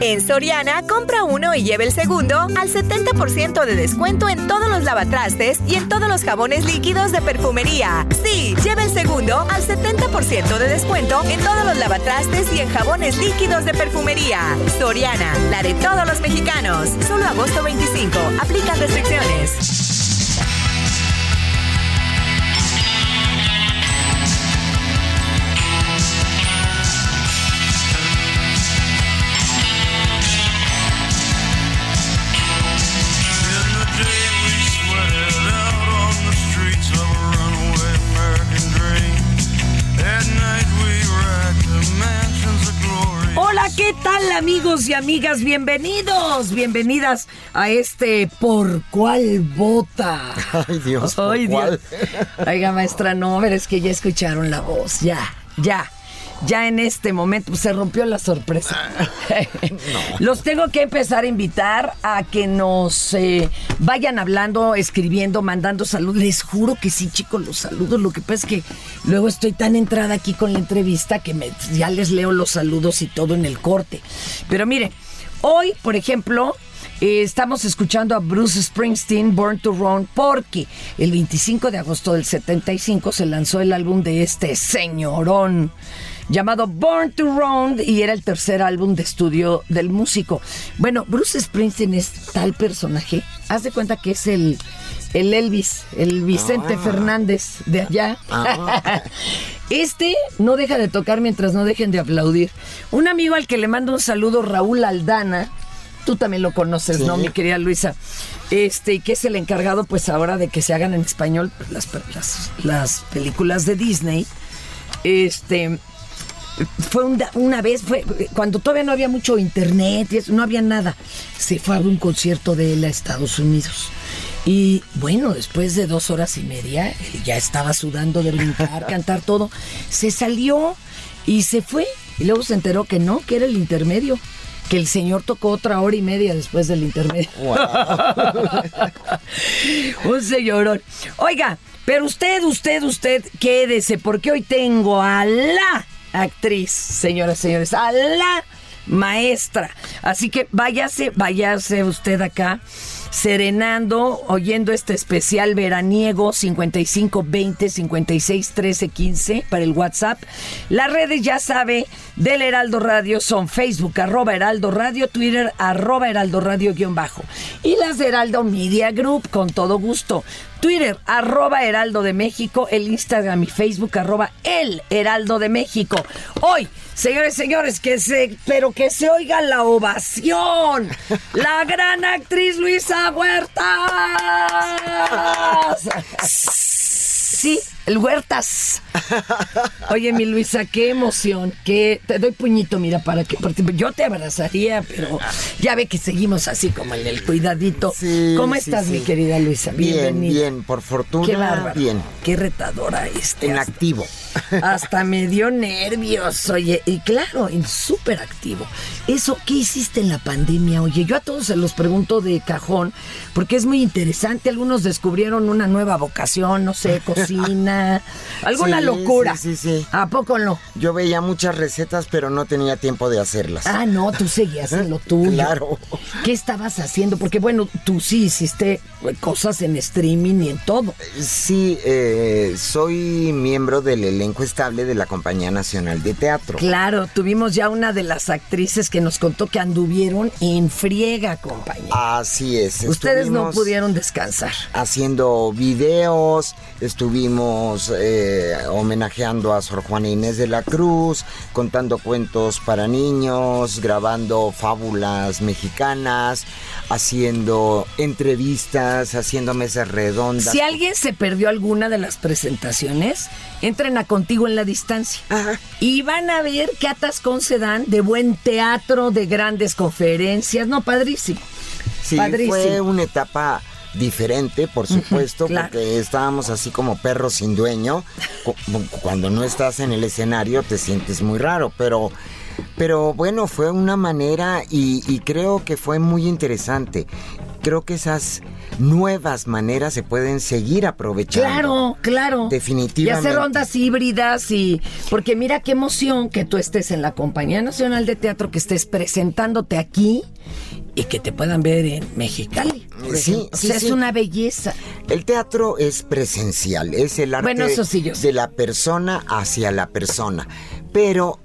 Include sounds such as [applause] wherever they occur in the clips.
En Soriana, compra uno y lleve el segundo al 70% de descuento en todos los lavatrastes y en todos los jabones líquidos de perfumería. Sí, lleve el segundo al 70% de descuento en todos los lavatrastes y en jabones líquidos de perfumería. Soriana, la de todos los mexicanos. Solo agosto 25. Aplican restricciones. Tal amigos y amigas? Bienvenidos, bienvenidas a este Por Cuál Vota. [laughs] Ay, Dios, ¿por Ay, cuál? Dios. Oiga, maestra, no, pero es que ya escucharon la voz, ya, ya. Ya en este momento pues, se rompió la sorpresa. [laughs] Los tengo que empezar a invitar a que nos eh, vayan hablando, escribiendo, mandando saludos. Les juro que sí, chicos, los saludos. Lo que pasa es que luego estoy tan entrada aquí con la entrevista que me- ya les leo los saludos y todo en el corte. Pero mire, hoy, por ejemplo, eh, estamos escuchando a Bruce Springsteen, Born to Run, porque el 25 de agosto del 75 se lanzó el álbum de este señorón llamado Born to Run y era el tercer álbum de estudio del músico. Bueno, Bruce Springsteen es tal personaje, haz de cuenta que es el, el Elvis, el Vicente Ah. Fernández de allá. Ah. [laughs] Este no deja de tocar mientras no dejen de aplaudir. Un amigo al que le mando un saludo, Raúl Aldana, tú también lo conoces, ¿no, mi querida Luisa? Este, y que es el encargado, pues ahora de que se hagan en español las, las, las películas de Disney. Este, fue una vez, fue cuando todavía no había mucho internet, y eso, no había nada. Se fue a un concierto de él a Estados Unidos. Y bueno, después de dos horas y media, él ya estaba sudando de brincar, [laughs] cantar todo. Se salió y se fue. Y luego se enteró que no, que era el intermedio. Que el señor tocó otra hora y media después del intermedio. [laughs] Un señorón. Oiga, pero usted, usted, usted, quédese, porque hoy tengo a la actriz, señoras y señores, a la maestra. Así que váyase, váyase usted acá serenando, oyendo este especial veraniego 55 20 56 13 15 para el WhatsApp. Las redes ya sabe del Heraldo Radio son Facebook, arroba Heraldo Radio, Twitter, arroba Heraldo Radio guion bajo. Y las de Heraldo Media Group, con todo gusto. Twitter, arroba Heraldo de México, el Instagram y Facebook, arroba El Heraldo de México. Hoy, señores, señores, que se, pero que se oiga la ovación. La gran actriz Luisa Huertas. [laughs] Sí, El Huertas. Oye, mi Luisa, qué emoción. Que te doy puñito, mira, para que. porque yo te abrazaría, pero ya ve que seguimos así como en el cuidadito. Sí, ¿Cómo sí, estás, sí. mi querida Luisa? Bien, Bienvenida. bien, por fortuna. Qué bárbaro. Bien. Qué retadora este. En hasta- activo. Hasta me dio nervios, oye, y claro, en súper activo. Eso, ¿qué hiciste en la pandemia? Oye, yo a todos se los pregunto de cajón, porque es muy interesante. Algunos descubrieron una nueva vocación, no sé, cocina, alguna Sí, locura. sí, sí, sí. ¿A poco no? Yo veía muchas recetas, pero no tenía tiempo de hacerlas. Ah, no, tú seguías en lo tuyo. Claro. ¿Qué estabas haciendo? Porque bueno, tú sí hiciste cosas en streaming y en todo. Sí, eh, soy miembro del elenco estable de la Compañía Nacional de Teatro. Claro, tuvimos ya una de las actrices que nos contó que anduvieron en friega, compañía. Así es. Ustedes no pudieron descansar. Haciendo videos, estuvimos eh, homenajeando a Sor Juana Inés de la Cruz, contando cuentos para niños, grabando fábulas mexicanas, haciendo entrevistas, haciendo mesas redondas. Si alguien se perdió alguna de las presentaciones, entren a contigo en la distancia. Ajá. Y van a ver qué atascón se dan de buen teatro, de grandes conferencias. No, padrísimo. Sí, Padrísimo. fue una etapa diferente, por supuesto, claro. porque estábamos así como perros sin dueño. Cu- Cuando no estás en el escenario te sientes muy raro, pero, pero bueno, fue una manera y, y creo que fue muy interesante. Creo que esas nuevas maneras se pueden seguir aprovechando. Claro, claro. Definitivamente. Y hacer ondas híbridas y... Porque mira qué emoción que tú estés en la Compañía Nacional de Teatro, que estés presentándote aquí y que te puedan ver en Mexicali. Sí. O sí, sea, sí. es una belleza. El teatro es presencial, es el arte Bueno, sí, de la persona hacia la persona. Pero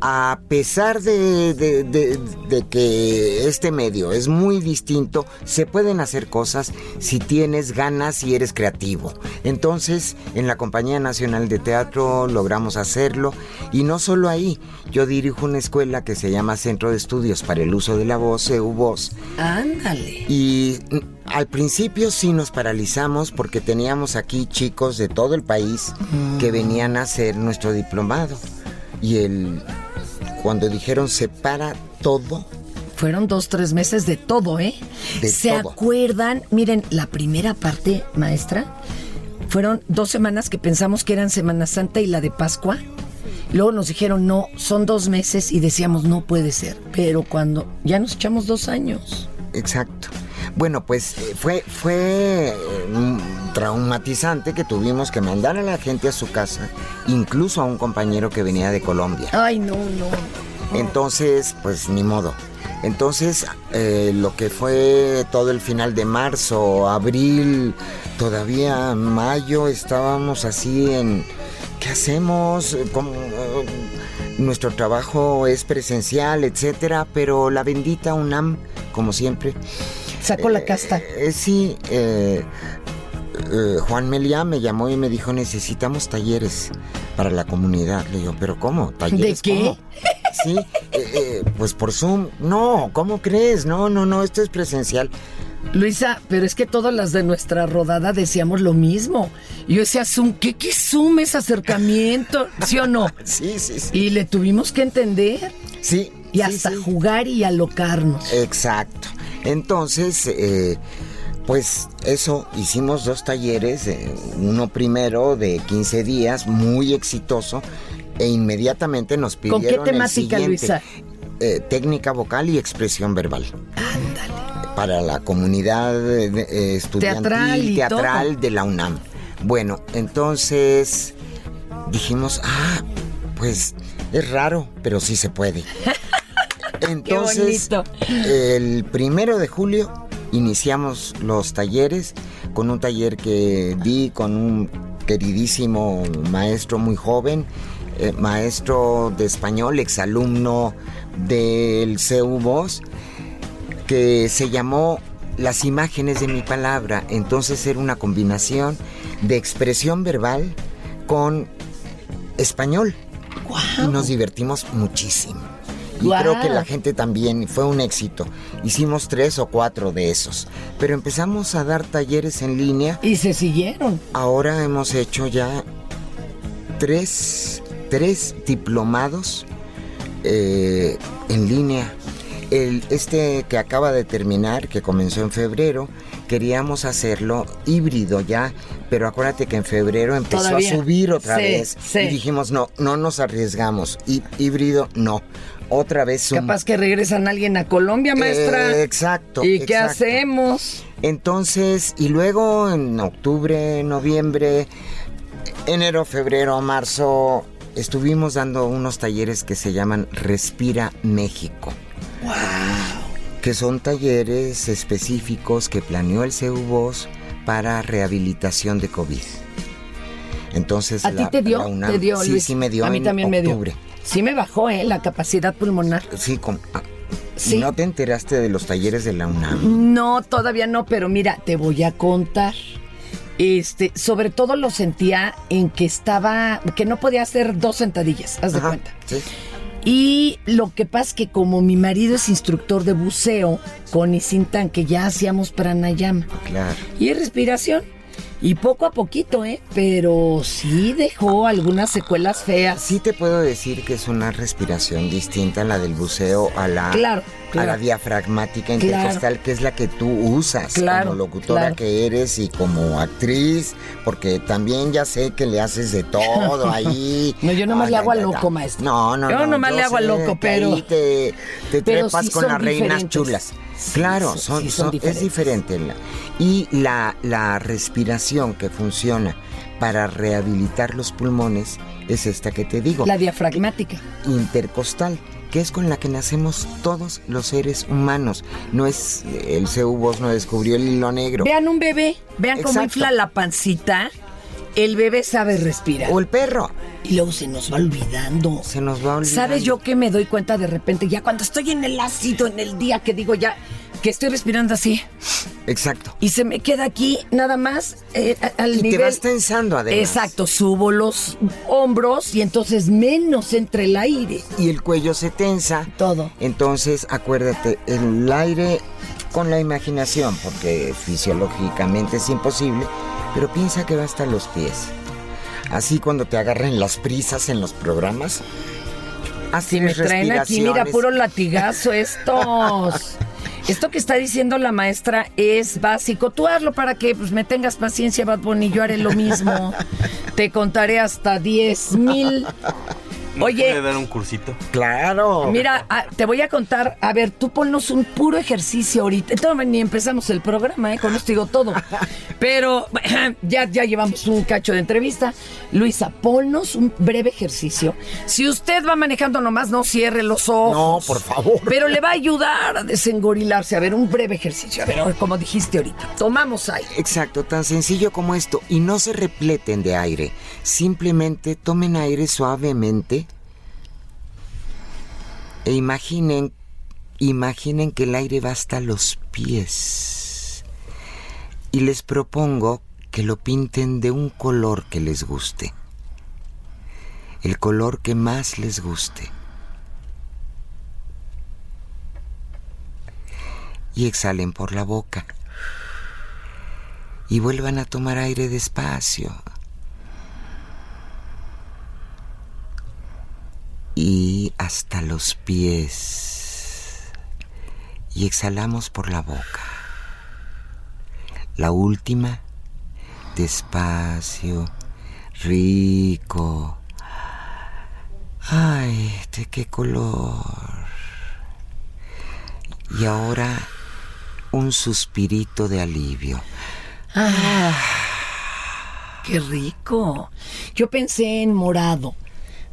a pesar de, de- de- de que este medio es muy distinto, se pueden hacer cosas si tienes ganas y eres creativo. Entonces, en la Compañía Nacional de Teatro logramos hacerlo. Y no solo ahí, yo dirijo una escuela que se llama Centro de Estudios para el Uso de la Voz, EUVOZ. Ándale. Y mm, al principio sí nos paralizamos porque teníamos aquí chicos de todo el país que venían a hacer nuestro diplomado. Y el cuando dijeron se para todo, Fueron dos, tres meses de todo, ¿eh? De ¿Se todo. acuerdan? Miren, la primera parte, maestra, fueron dos semanas que pensamos que eran Semana Santa y la de Pascua. Luego nos dijeron, no, son dos meses y decíamos, no puede ser. Pero cuando ya nos echamos dos años. exacto. Bueno, pues eh, fue fue eh, traumatizante que tuvimos que mandar a la gente a su casa, incluso a un compañero que venía de Colombia. Ay, no, no. Entonces, pues ni modo. Entonces, eh, lo que fue todo el final de marzo, abril, todavía mayo, estábamos así en... ¿Qué hacemos? Como, eh, nuestro trabajo es presencial, etcétera, pero la bendita UNAM, como siempre, Sacó la casta. eh, sí, eh, eh, Juan Meliá me llamó y me dijo, necesitamos talleres para la comunidad. Le digo, ¿pero cómo? ¿Talleres qué? cómo?". Sí, eh, eh, pues por Zoom. No, ¿cómo crees? No, no, no, esto es presencial. Luisa, pero es que todas las de nuestra rodada decíamos lo mismo. Yo decía, Zoom, ¿qué, qué Zoom es acercamiento? ¿Sí o no? [laughs] Sí, sí, sí. Y le tuvimos que entender Sí. y sí, hasta sí. jugar y alocarnos. Exacto. Entonces, eh, pues eso, hicimos dos talleres, eh, uno primero de 15 días, muy exitoso, e inmediatamente nos ¿Con pidieron qué el temática, siguiente, Luisa? eh, técnica vocal y expresión verbal. Ándale. Para la comunidad eh, estudiantil, Teatral y teatral todo. de la UNAM. Bueno, entonces dijimos, ah, pues es raro, pero sí se puede. [laughs] Entonces, el primero de julio iniciamos los talleres con un taller que di con un queridísimo maestro muy joven, eh, maestro de español, exalumno del CEU Voz, que se llamó Las imágenes de mi palabra. Entonces era una combinación de expresión verbal con español. Y nos divertimos muchísimo. Y creo que la gente también fue un éxito. Hicimos tres o cuatro de esos. Pero empezamos a dar talleres en línea. Y se siguieron. Ahora hemos hecho ya tres, tres diplomados eh, en línea. El, este que acaba de terminar, que comenzó en febrero, queríamos hacerlo híbrido ya, pero acuérdate que en febrero empezó Todavía. a subir otra Sí, vez sí. y dijimos no, no nos arriesgamos. Hí- híbrido no. Otra vez Zoom. Capaz que regresan alguien a Colombia, maestra. Eh, exacto. ¿Y qué hacemos? Entonces, y luego en octubre, noviembre, enero, febrero, marzo, estuvimos dando unos talleres que se llaman Respira México. Que son talleres específicos que planeó el CEUBOS para rehabilitación de COVID. Entonces, ¿A ti te dio? la UNAM- ¿Te dio, sí, Luis? sí me dio A mí en también me dio. Sí me bajó, ¿eh? La capacidad pulmonar. Sí, con- ah, Sí. ¿No te enteraste de los talleres de la UNAM? No, todavía no, pero mira, te voy a contar. Este, sobre todo lo sentía en que estaba, que no podía hacer dos sentadillas, haz de Ajá, cuenta. sí. Y lo que pasa es que como mi marido es instructor de buceo con y sin tanque, ya hacíamos pranayama. Claro. Y es respiración. Y poco a poquito, ¿eh? Pero sí dejó algunas secuelas feas. Sí te puedo decir que es una respiración distinta a la del buceo, a la, Claro, a la diafragmática Claro. intercostal, que es la que tú usas como locutora que eres y como actriz, porque también ya sé que le haces de todo [laughs] ahí. No, yo nomás Ay, le hago ay, a ay, loco, maestro. No, no, Yo no. nomás le hago a sé loco, pero- ahí te, te pero trepas sí con las reinas chulas. Sí, claro, son- son, sí son son- diferentes. es diferente. la- y la, la respiración que funciona para rehabilitar los pulmones es esta que te digo La diafragmática. intercostal, que es con la que nacemos todos los seres humanos. No es el CEUBOS no descubrió el hilo negro. Vean un bebé, vean cómo infla la pancita. El bebé sabe respirar. O el perro. Y luego se nos va olvidando. Se nos va olvidando. ¿Sabes yo que me doy cuenta de repente? Ya cuando estoy en el ácido, en el día que digo ya que estoy respirando así Exacto. y se me queda aquí nada más eh, al Y nivel. te vas tensando además. Exacto, subo los hombros y entonces menos entra el aire. Y el cuello se tensa. Todo. Entonces, acuérdate, el aire con la imaginación, porque fisiológicamente es imposible, pero piensa que va hasta los pies. Así cuando te agarren las prisas en los programas. Así Me traen aquí, mira, puro [laughs] latigazo estos. Esto que está diciendo la maestra es básico. Tú hazlo para que pues, me tengas paciencia, Bad Bunny. Yo haré lo mismo. [laughs] Te contaré hasta 10 mil. Oye, ¿Puede dar un cursito? Claro. Mira, ah, te voy a contar. A ver, tú ponnos un puro ejercicio ahorita. Todavía ni empezamos el programa, ¿eh? Con esto digo todo. [laughs] Pero [clears throat] ya, ya llevamos un cacho de entrevista. Luisa, ponnos un breve ejercicio. Si usted va manejando nomás, no cierre los ojos. No, por favor. Pero le va a ayudar a desengorilarse. A ver, un breve ejercicio. A ver, como dijiste ahorita. Tomamos aire. Exacto, tan sencillo como esto. Y no se repleten de aire. Simplemente tomen aire suavemente. E imaginen, imaginen que el aire va hasta los pies. Y les propongo que lo pinten de un color que les guste. El color que más les guste. Y exhalen por la boca y vuelvan a tomar aire despacio. Y hasta los pies. Y exhalamos por la boca. La última, despacio, rico. Ay, de qué color. Y ahora un suspirito de alivio. ¡Qué rico! Yo pensé en morado.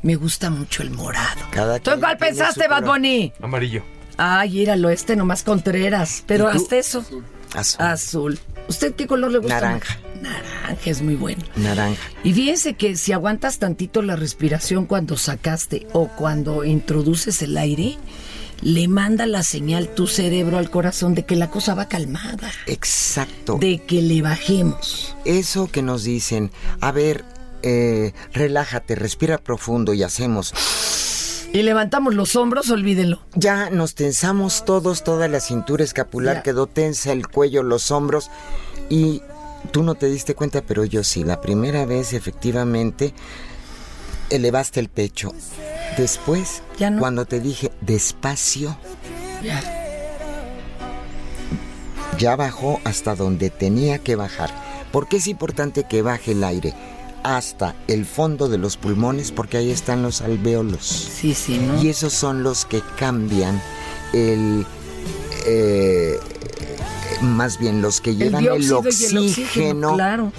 Me gusta mucho el morado. Cada ¿Tú en cuál pensaste, Bad. Bunny? Amarillo. Ay, íralo, este nomás Contreras. Pero hasta eso. Azul. Azul. ¿Usted qué color le gusta? Naranja. más? Naranja es muy bueno. Naranja. Y fíjense que si aguantas tantito la respiración cuando sacaste o cuando introduces el aire, le manda la señal tu cerebro al corazón de que la cosa va calmada, Exacto. de que le bajemos. Eso que nos dicen, a ver, eh, relájate, respira profundo y hacemos. Y levantamos los hombros, olvídelo. Ya nos tensamos todos, toda la cintura escapular Ya. quedó tensa, el cuello, los hombros. Y tú no te diste cuenta, pero yo sí. La primera vez, efectivamente, elevaste el pecho. Después, Ya no. cuando te dije despacio, Ya. ya bajó hasta donde tenía que bajar. Porque es importante que baje el aire hasta el fondo de los pulmones porque ahí están los alvéolos. Sí, sí, ¿no? Y esos son los que cambian el... eh, más bien los que llevan el, oxígeno, claro.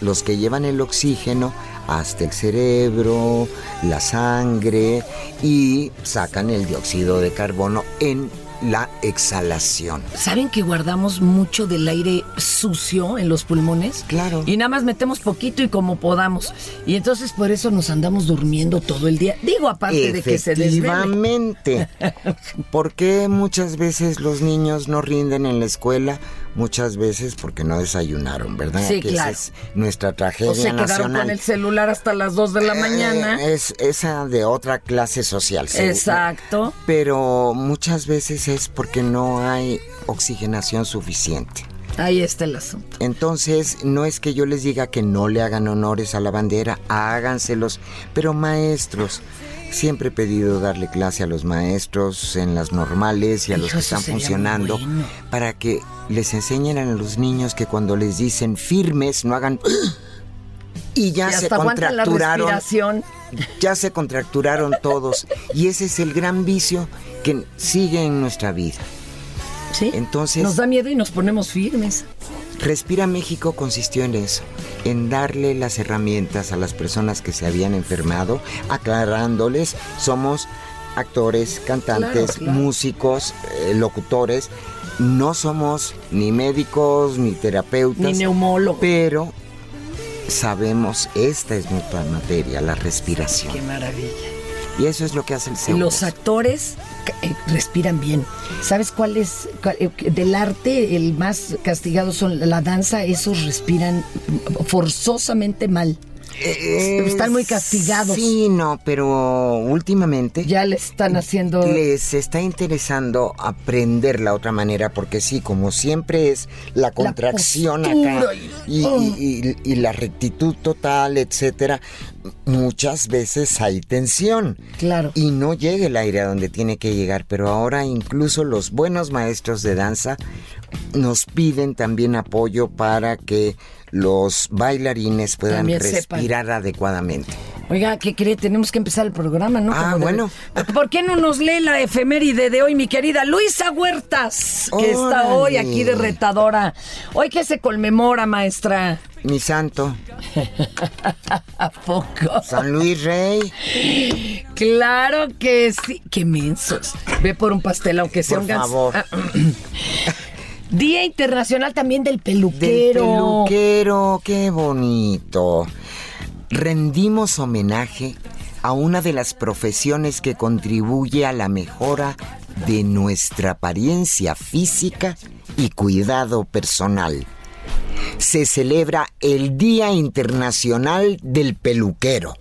los que llevan el oxígeno hasta el cerebro, la sangre y sacan el dióxido de carbono en la exhalación. ¿Saben que guardamos mucho del aire sucio en los pulmones? Claro. Y nada más metemos poquito y como podamos. Y entonces por eso nos andamos durmiendo todo el día. Digo, aparte de que se. Efectivamente. [laughs] ¿Por qué muchas veces los niños no rinden en la escuela? Muchas veces porque no desayunaron, ¿verdad? Sí, que claro. Esa es nuestra tragedia O se quedaron con el celular hasta las 2 de la mañana. Eh, es esa de otra clase social. seguro. Exacto. Pero muchas veces es porque no hay oxigenación suficiente. Ahí está el asunto. Entonces, no es que yo les diga que no le hagan honores a la bandera, háganselos. Pero maestros, siempre he pedido darle clase a los maestros en las normales y a los que están funcionando bueno. para que les enseñen a los niños que cuando les dicen firmes no hagan [gasps] y ya Y se la contracturaron ya se contracturaron todos [laughs] y ese es el gran vicio que sigue en nuestra vida. Sí. Entonces- Nos da miedo y nos ponemos firmes. Respira México consistió en eso, en darle las herramientas a las personas que se habían enfermado, aclarándoles, somos actores, cantantes, Claro, claro. músicos, eh, locutores, no somos ni médicos ni terapeutas, Ni neumólogos. pero sabemos, esta es nuestra materia, la respiración. Qué maravilla. Y eso es lo que hace el los actores eh, respiran bien. ¿Sabes cuál es cuál- eh, del arte el más castigado son la danza? Esos respiran forzosamente mal. Eh, Están muy castigados. Sí, no, pero últimamente Ya le están haciendo les está interesando aprender la otra manera porque sí, como siempre es la contracción acá y- y la rectitud total, etcétera. Muchas veces hay tensión Claro. y no llega el aire a donde tiene que llegar, pero ahora incluso los buenos maestros de danza nos piden también apoyo para que los bailarines puedan También sepan. respirar adecuadamente. Oiga, ¿qué cree? Tenemos que empezar el programa, ¿no? Ah, Como bueno. ¿Por qué no nos lee la efeméride de hoy, mi querida Luisa Huertas? Que está hoy aquí de retadora. Hoy que se conmemora, maestra. Mi santo, [laughs] ¿A poco? San Luis Rey. Claro que sí. Qué mensos. Ve por un pastel, aunque sea Por un favor. [laughs] Día Internacional también del Del peluquero. peluquero, qué bonito. Rendimos homenaje a una de las profesiones que contribuye a la mejora de nuestra apariencia física y cuidado personal. Se celebra el Día Internacional del Peluquero.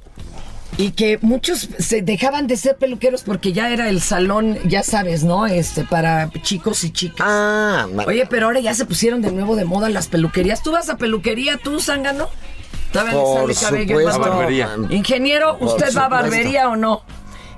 Y que muchos se dejaban de ser peluqueros porque ya era el salón, ya sabes, ¿no? Este, para chicos y chicas. Ah, Oye, pero ahora ya se pusieron de nuevo de moda las peluquerías. ¿Tú vas a peluquería, tú, Zángano? ¿Todavía le por supuesto. la barbería. Ingeniero, Por ¿usted va a barbería o no?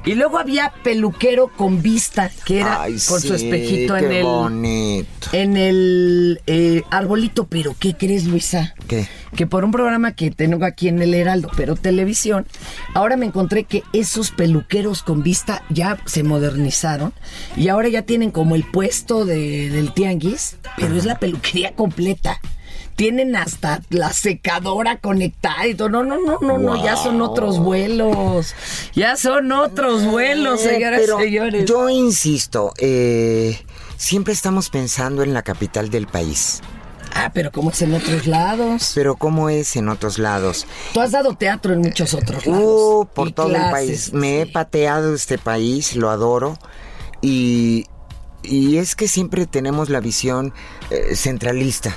Y luego había peluquero con vista, que era Ay, con su espejito en el bonito. en el eh, arbolito. Pero ¿qué crees, Luisa? ¿Qué? Que por un programa que tengo aquí en el Heraldo, pero televisión, ahora me encontré que esos peluqueros con vista ya se modernizaron y ahora ya tienen como el puesto de- del tianguis, pero es la peluquería completa. Tienen hasta la secadora conectada y todo. No, no, no, no, no, ya son otros vuelos. Ya son otros vuelos, Eh, señoras pero y señores. Yo insisto, eh, siempre estamos pensando en la capital del país. Ah, pero como es en otros lados. Pero ¿cómo es en otros lados? Tú has dado teatro en muchos otros lados. Uh, por todo el país. Me he pateado este país, lo adoro. Y, y es que siempre tenemos la visión eh, centralista.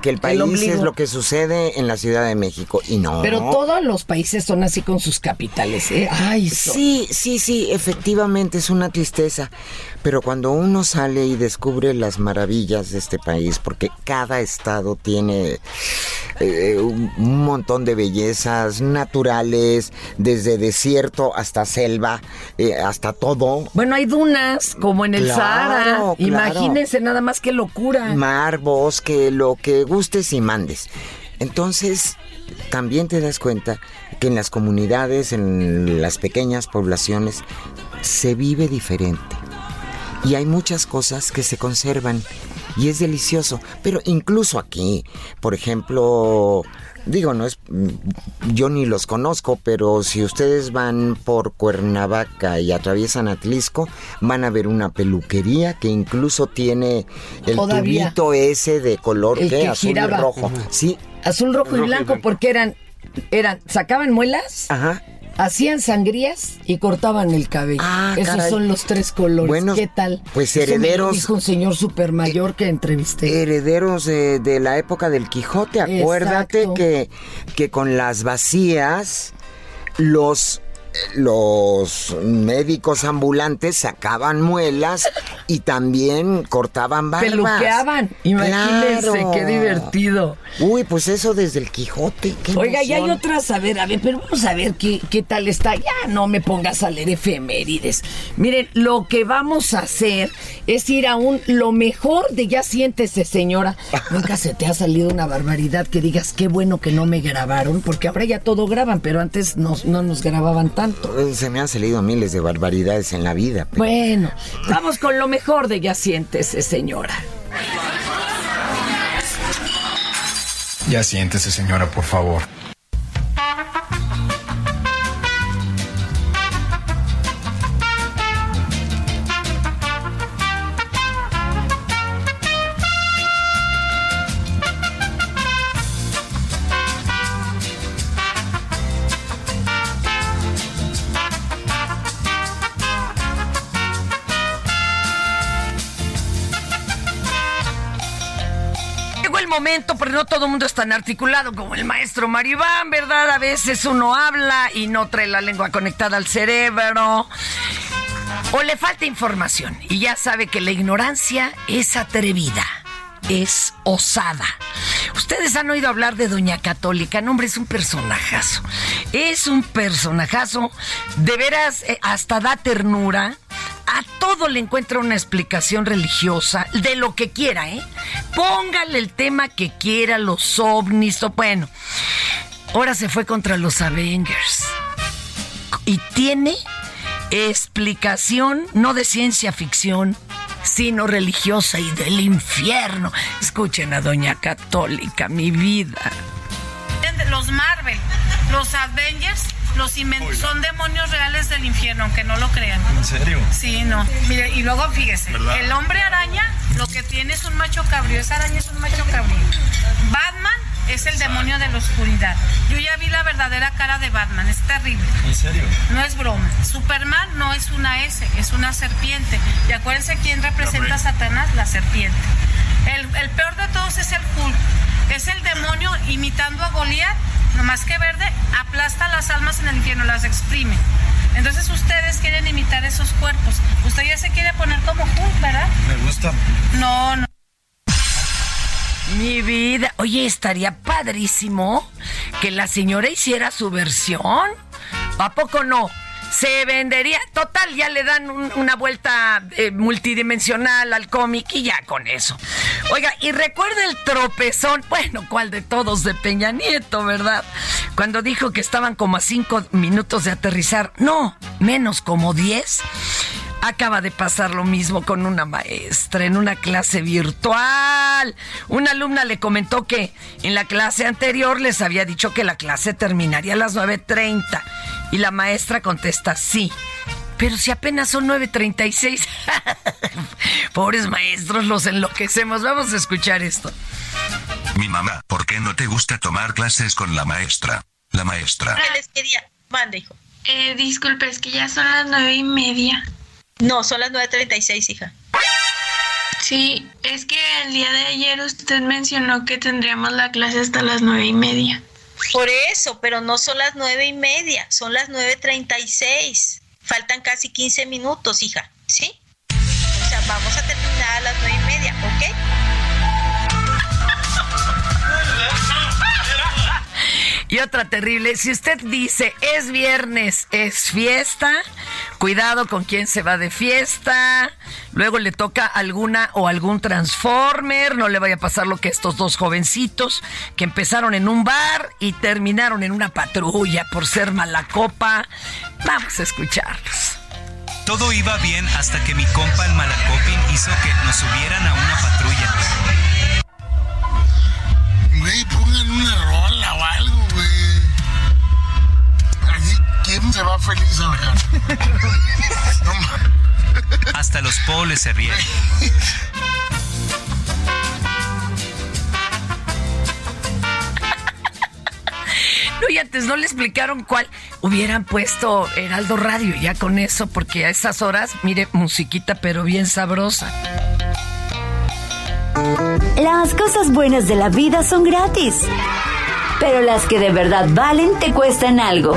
Que el país es lo que sucede en la Ciudad de México y no. Pero todos los países son así con sus capitales, ¿eh? Ay, so- Sí, sí, sí, efectivamente es una tristeza. Pero cuando uno sale y descubre las maravillas de este país, porque cada estado tiene eh, un montón de bellezas naturales, desde desierto hasta selva, eh, hasta todo. Bueno, hay dunas, como en el Claro, Sahara. claro. Imagínense nada más qué locura. Mar, bosque, lo que gustes y mandes. Entonces, también te das cuenta que en las comunidades, en las pequeñas poblaciones, se vive diferente. Y hay muchas cosas que se conservan y es delicioso. Pero incluso aquí, por ejemplo, digo, no es, yo ni los conozco, pero si ustedes van por Cuernavaca y atraviesan Atlisco, van a ver una peluquería que incluso tiene el Todavía. tubito ese de color que azul giraba. y rojo. Sí, Azul, rojo, y Rojo y blanco, blanco. porque eran, eran, sacaban muelas, ajá. Hacían sangrías y cortaban el cabello. Ah, Esos caray. son los tres colores. Bueno, ¿Qué tal? pues herederos- dijo un señor super mayor que entrevisté. herederos de, de la época del Quijote. Acuérdate Exacto. que, que con las vacías los los médicos ambulantes sacaban muelas y también cortaban barbas. Peluqueaban. Imagínense, Claro. qué divertido. Uy, pues eso desde el Quijote. qué Oiga, y hay otras, a ver, a ver, pero vamos a ver qué, qué tal está. Ya no me pongas a leer efemérides. Miren, lo que vamos a hacer es ir a un lo mejor de ya siéntese, señora. Nunca se te ha salido una barbaridad que digas qué bueno que no me grabaron, porque ahora ya todo graban, pero antes nos- no nos grababan tanto. Se me han salido miles de barbaridades en la vida. pero- Bueno, vamos con lo mejor de ya siéntese, señora. Ya siéntese, señora, por favor. No todo el mundo es tan articulado como el maestro Maribán, ¿verdad? A veces uno habla y no trae la lengua conectada al cerebro. O le falta información y ya sabe que la ignorancia es atrevida, es osada. Ustedes han oído hablar de Doña Católica, no hombre, es un personajazo. Es un personajazo, de veras, eh, hasta da ternura. A todo le encuentra una explicación religiosa, de lo que quiera, ¿eh? Póngale el tema que quiera, los ovnis, o bueno. Ahora se fue contra los Avengers. Y tiene explicación no de ciencia ficción, sino religiosa y del infierno. Escuchen a Doña Católica, mi vida. Los Marvel, los Avengers, los son demonios reales del infierno, aunque no lo crean. ¿En serio? Sí, no. Mire, y luego fíjese, ¿Verdad? el hombre araña lo que tiene es un macho cabrío, esa araña es un macho cabrío. Batman es el demonio de la oscuridad. Yo ya vi la verdadera cara de Batman, es terrible. ¿En serio? No es broma. Superman no es una S, es una serpiente. Y acuérdense quién representa a Satanás, la serpiente. El, el peor de todos es el Hulk. Es el demonio imitando a Goliat, nomás que verde, aplasta las almas en el infierno, las exprime. Entonces ustedes quieren imitar esos cuerpos. Usted ya se quiere poner como Hulk, ¿verdad? Me gusta. No, no. Mi vida. Oye, estaría padrísimo que la señora hiciera su versión. ¿A poco no? Se vendería. Total, ya le dan un- una vuelta eh, multidimensional al cómic y ya con eso. Oiga, y recuerda el tropezón. Bueno, ¿cuál de todos? De Peña Nieto, ¿verdad? Cuando dijo que estaban como a cinco minutos de aterrizar. No, menos como diez. Acaba de pasar lo mismo con una maestra en una clase virtual. Una alumna le comentó que en la clase anterior les había dicho que la clase terminaría a las 9.30 y la maestra contesta sí. Pero si apenas son 9.36. [laughs] Pobres maestros, los enloquecemos. Vamos a escuchar esto. Mi mamá, ¿por qué no te gusta tomar clases con la maestra? La maestra. que les quería. Mande, hijo. Eh, disculpe, es que ya son las nueve y media. No, son las nueve treinta y seis, hija. Sí, es que el día de ayer usted mencionó que tendríamos la clase hasta las nueve y media. Por eso, pero no son las nueve y media, son las nueve treinta y seis. Faltan casi 15 minutos, hija, ¿sí? O sea, vamos a terminar a las nueve y media, ¿ok? Y otra terrible, si usted dice es viernes, es fiesta, cuidado con quién se va de fiesta, luego le toca alguna o algún transformer, no le vaya a pasar lo que estos dos jovencitos que empezaron en un bar y terminaron en una patrulla por ser mala copa. Vamos a escucharlos. Todo iba bien hasta que mi compa el Malacopin hizo que nos subieran a una patrulla. ¿Quién se va feliz a bajar? [laughs] No Hasta los poles se rieron. No, y antes no le explicaron cuál. Hubieran puesto Heraldo Radio ya con eso, porque a esas horas, mire, musiquita pero bien sabrosa. Las cosas buenas de la vida son gratis. Pero las que de verdad valen te cuestan algo.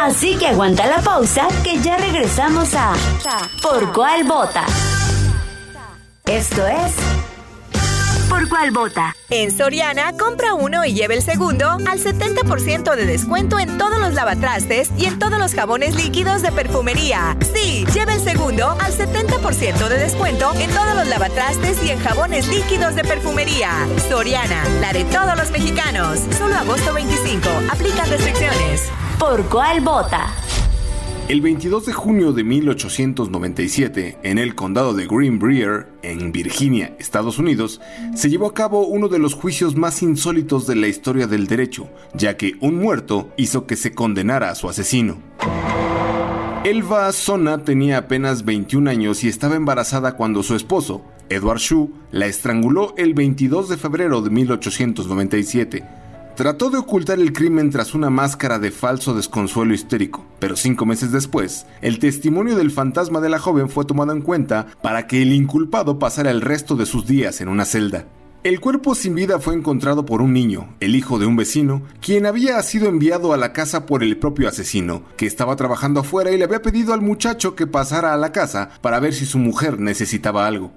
Así que aguanta la pausa que ya regresamos a Por cuál vota. Esto es ¿Por cuál vota? En Soriana, compra uno y lleve el segundo al 70% de descuento en todos los lavatrastes y en todos los jabones líquidos de perfumería. Sí, lleve el segundo al 70% de descuento en todos los lavatrastes y en jabones líquidos de perfumería. Soriana, la de todos los mexicanos. Solo agosto 25. Aplica restricciones. ¿Por cuál vota? El 22 de junio de 1897, en el condado de Green Brier, en Virginia, Estados Unidos, se llevó a cabo uno de los juicios más insólitos de la historia del derecho, ya que un muerto hizo que se condenara a su asesino. Elva Sona tenía apenas 21 años y estaba embarazada cuando su esposo, Edward Shue, la estranguló el 22 de febrero de 1897. Trató de ocultar el crimen tras una máscara de falso desconsuelo histérico, pero cinco meses después, el testimonio del fantasma de la joven fue tomado en cuenta para que el inculpado pasara el resto de sus días en una celda. El cuerpo sin vida fue encontrado por un niño, el hijo de un vecino, quien había sido enviado a la casa por el propio asesino, que estaba trabajando afuera y le había pedido al muchacho que pasara a la casa para ver si su mujer necesitaba algo.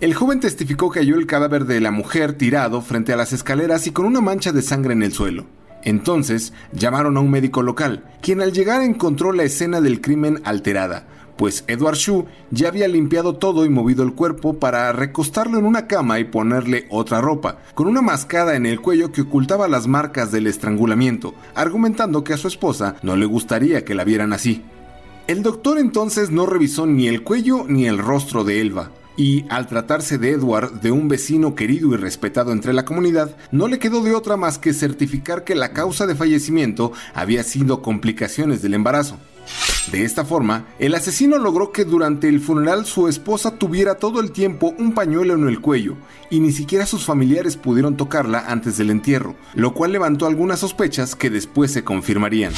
El joven testificó que halló el cadáver de la mujer tirado frente a las escaleras y con una mancha de sangre en el suelo. Entonces llamaron a un médico local, quien al llegar encontró la escena del crimen alterada, pues Edward Shue ya había limpiado todo y movido el cuerpo para recostarlo en una cama y ponerle otra ropa, con una mascada en el cuello que ocultaba las marcas del estrangulamiento, argumentando que a su esposa no le gustaría que la vieran así. El doctor entonces no revisó ni el cuello ni el rostro de Elva, y al tratarse de Edward, de un vecino querido y respetado entre la comunidad, no le quedó de otra más que certificar que la causa de fallecimiento había sido complicaciones del embarazo. De esta forma, el asesino logró que durante el funeral su esposa tuviera todo el tiempo un pañuelo en el cuello, y ni siquiera sus familiares pudieron tocarla antes del entierro, lo cual levantó algunas sospechas que después se confirmarían.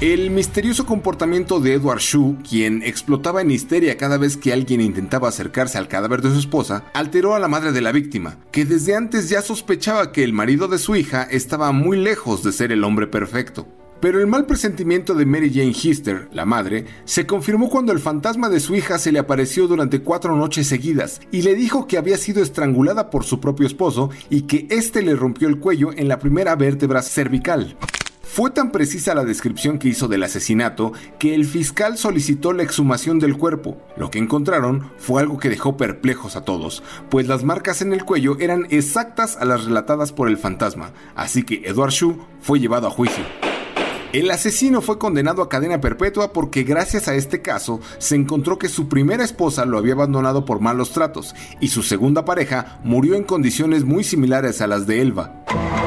El misterioso comportamiento de Edward Shue, quien explotaba en histeria cada vez que alguien intentaba acercarse al cadáver de su esposa, alteró a la madre de la víctima, que desde antes ya sospechaba que el marido de su hija estaba muy lejos de ser el hombre perfecto. Pero el mal presentimiento de Mary Jane Hister, la madre, se confirmó cuando el fantasma de su hija se le apareció durante cuatro noches seguidas y le dijo que había sido estrangulada por su propio esposo y que éste le rompió el cuello en la primera vértebra cervical. Fue tan precisa la descripción que hizo del asesinato que el fiscal solicitó la exhumación del cuerpo. Lo que encontraron fue algo que dejó perplejos a todos, pues las marcas en el cuello eran exactas a las relatadas por el fantasma, así que Edward Shue fue llevado a juicio. El asesino fue condenado a cadena perpetua porque gracias a este caso se encontró que su primera esposa lo había abandonado por malos tratos y su segunda pareja murió en condiciones muy similares a las de Elva.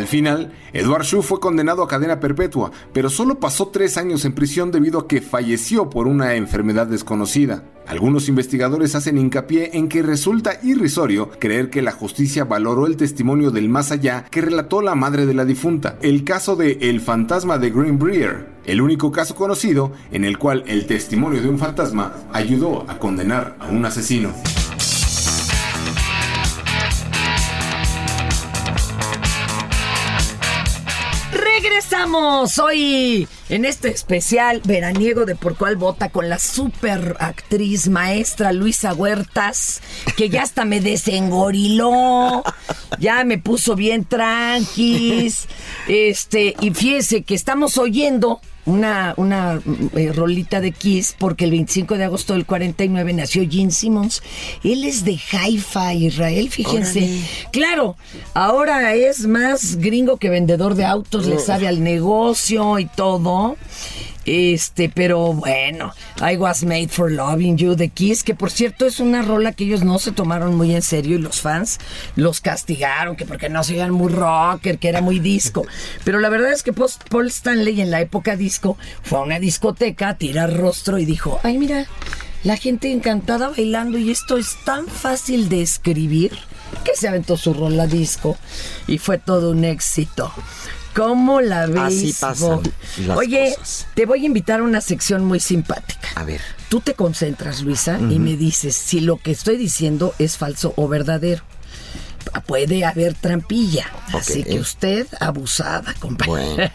Al final, Edward Shue fue condenado a cadena perpetua, pero solo pasó tres años en prisión debido a que falleció por una enfermedad desconocida. Algunos investigadores hacen hincapié en que resulta irrisorio creer que la justicia valoró el testimonio del más allá que relató la madre de la difunta, el caso de El fantasma de Green Brier, el único caso conocido en el cual el testimonio de un fantasma ayudó a condenar a un asesino. Regresamos hoy en este especial veraniego de Por Cuál Vota con la super actriz maestra Luisa Huertas, que ya hasta me desengoriló, ya me puso bien tranquis. Este, y fíjese que estamos oyendo una, una eh, rolita de Kiss porque el 25 de agosto del 49 nació Gene Simmons. Él es de Haifa, Israel, fíjense. Órale. Claro, ahora es más gringo que vendedor de autos, le Ugh. sabe al negocio y todo. Este, pero bueno, I was made for loving you de Kiss, que por cierto es una rola que ellos no se tomaron muy en serio y los fans los castigaron, que porque no se oían muy rocker, que era muy disco. [laughs] Pero la verdad es que post- Paul Stanley en la época disco fue a una discoteca a tirar rostro y dijo, ay mira, la gente encantada bailando y esto es tan fácil de escribir que se aventó su rola disco y fue todo un éxito. ¿Cómo la ves? Así pasan las Oye, cosas. te voy a invitar a una sección muy simpática. A ver. Tú te concentras, Luisa, y me dices si lo que estoy diciendo es falso o verdadero. Puede haber trampilla, así que usted abusada, compañera.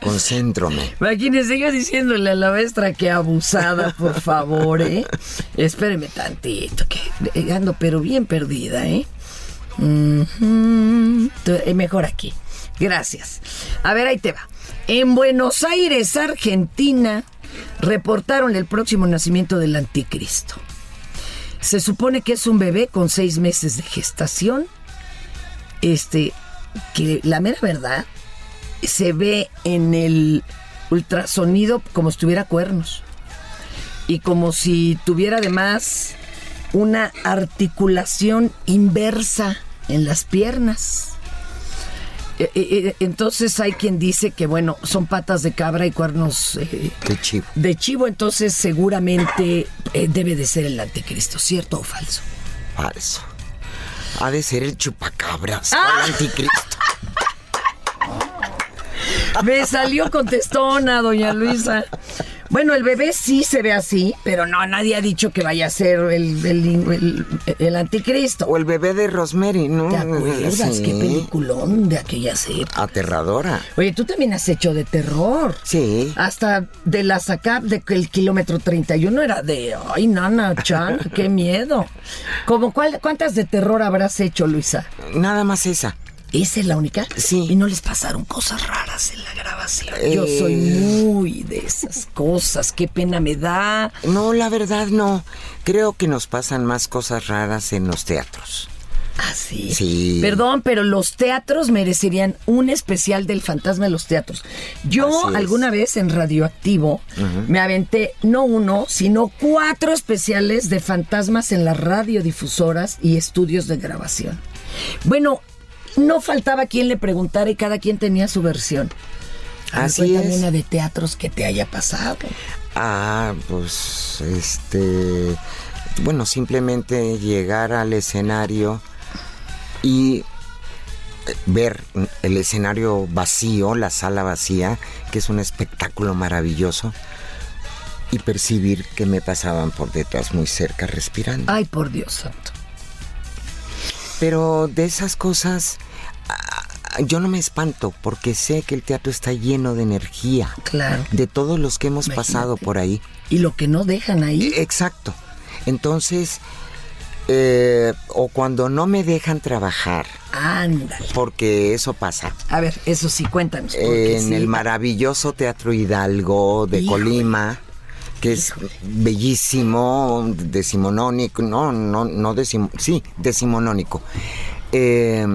Concéntrome. [laughs] Imagínese yo diciéndole a la maestra que abusada, por favor, ¿eh? [laughs] Espéreme tantito, que eh, ando pero bien perdida, ¿eh? Eh, Mejor aquí. Gracias. A ver, ahí te va. En Buenos Aires, Argentina, reportaron el próximo nacimiento del anticristo. Se supone que es un bebé con seis meses de gestación. Este, que la mera verdad se ve en el ultrasonido como si tuviera cuernos. Y como si tuviera además una articulación inversa en las piernas. Eh, eh, eh, Entonces hay quien dice que, bueno, son patas de cabra y cuernos eh, De chivo. de chivo, entonces seguramente eh, debe de ser el anticristo, ¿cierto o falso? Falso. Ha de ser el chupacabras. Ah. ¿Cuál anticristo? Me salió contestona, doña Luisa. Bueno, el bebé sí se ve así, pero no, nadie ha dicho que vaya a ser el, el- el- el anticristo. O el bebé de Rosemary, ¿no? ¿Te acuerdas? Sí. Qué peliculón de aquellas épocas. Aterradora. Oye, tú también has hecho de terror. Sí. Hasta de la sacap de que el kilómetro 31 era de, ay, nana, chan, qué miedo. ¿Cómo cuál, ¿Cuántas de terror habrás hecho, Luisa? Nada más esa. ¿Esa es la única? Sí. Y no les pasaron cosas raras en la grabación. Yo Eh. soy muy de esas cosas. Qué pena me da. No, la verdad no. Creo que nos pasan más cosas raras en los teatros. Ah, sí. Sí. Perdón, pero los teatros merecerían un especial del fantasma de los teatros. Yo alguna vez en Radioactivo me aventé no uno, sino cuatro especiales de fantasmas en las radiodifusoras y estudios de grabación. Bueno, no faltaba quien le preguntara y cada quien tenía su versión. A Así es. una de teatros que te haya pasado. Ah, pues este, bueno, simplemente llegar al escenario y eh, ver el escenario vacío, la sala vacía, que es un espectáculo maravilloso, y percibir que me pasaban por detrás muy cerca respirando. Ay, por Dios santo. Pero de esas cosas yo no me espanto porque sé que el teatro está lleno de energía. Claro. De todos los que hemos pasado por ahí. Y lo que no dejan ahí. Exacto. Entonces, eh, o cuando no me dejan trabajar, Ándale. porque eso pasa. A ver, eso sí, cuéntanos. En sí. el maravilloso Teatro Hidalgo de Híjole. Colima, que es bellísimo, decimonónico, no, no, no decimo, sí, decimonónico. Eh,